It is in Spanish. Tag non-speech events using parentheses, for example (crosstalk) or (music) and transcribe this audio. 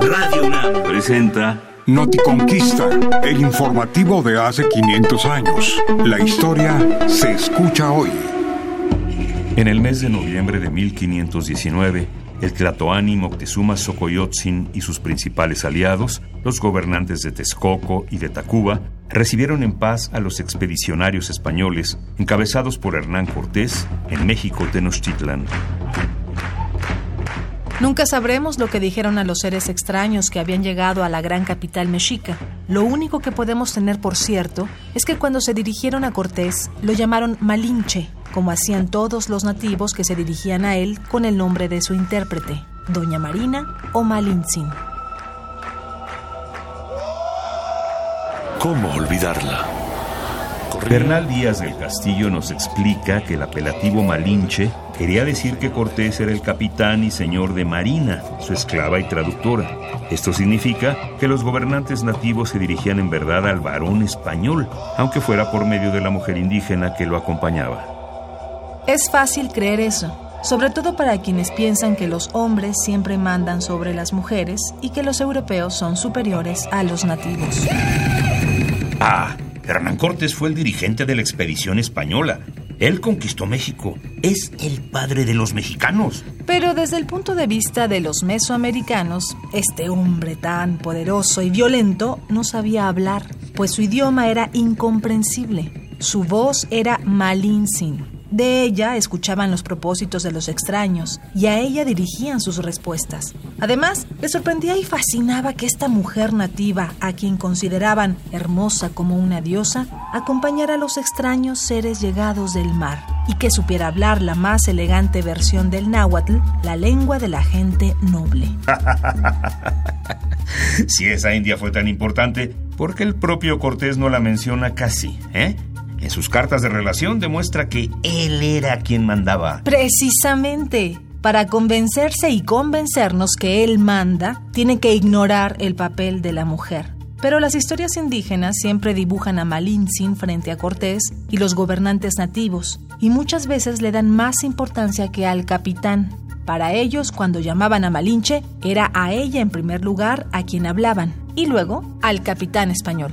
Radio UNAM presenta Noticonquista, el informativo de hace 500 años. La historia se escucha hoy. En el mes de noviembre de 1519, el Tlatoani Moctezuma Xocoyotzin y sus principales aliados, los gobernantes de Texcoco y de Tacuba, recibieron en paz a los expedicionarios españoles encabezados por Hernán Cortés en México Tenochtitlan. Nunca sabremos lo que dijeron a los seres extraños que habían llegado a la gran capital mexica. Lo único que podemos tener por cierto es que cuando se dirigieron a Cortés lo llamaron Malinche, como hacían todos los nativos que se dirigían a él con el nombre de su intérprete, Doña Marina o Malintzin. ¿Cómo olvidarla? Bernal Díaz del Castillo nos explica que el apelativo Malinche quería decir que Cortés era el capitán y señor de Marina, su esclava y traductora. Esto significa que los gobernantes nativos se dirigían en verdad al varón español, aunque fuera por medio de la mujer indígena que lo acompañaba. Es fácil creer eso, sobre todo para quienes piensan que los hombres siempre mandan sobre las mujeres y que los europeos son superiores a los nativos. Ah, Hernán Cortés fue el dirigente de la expedición española. Él conquistó México. Es el padre de los mexicanos. Pero desde el punto de vista de los mesoamericanos, este hombre tan poderoso y violento no sabía hablar, pues su idioma era incomprensible. Su voz era malinsin, de ella escuchaban los propósitos de los extraños y a ella dirigían sus respuestas. Además, le sorprendía y fascinaba que esta mujer nativa, a quien consideraban hermosa como una diosa, acompañara a los extraños seres llegados del mar y que supiera hablar la más elegante versión del náhuatl, la lengua de la gente noble. (laughs) si esa India fue tan importante, ¿por qué el propio Cortés no la menciona casi? ¿Eh? Sus cartas de relación demuestra que él era quien mandaba. Precisamente. Para convencerse y convencernos que él manda, tiene que ignorar el papel de la mujer. Pero las historias indígenas siempre dibujan a Malintzin frente a Cortés y los gobernantes nativos, y muchas veces le dan más importancia que al capitán. Para ellos, cuando llamaban a Malinche, era a ella en primer lugar a quien hablaban, y luego al capitán español.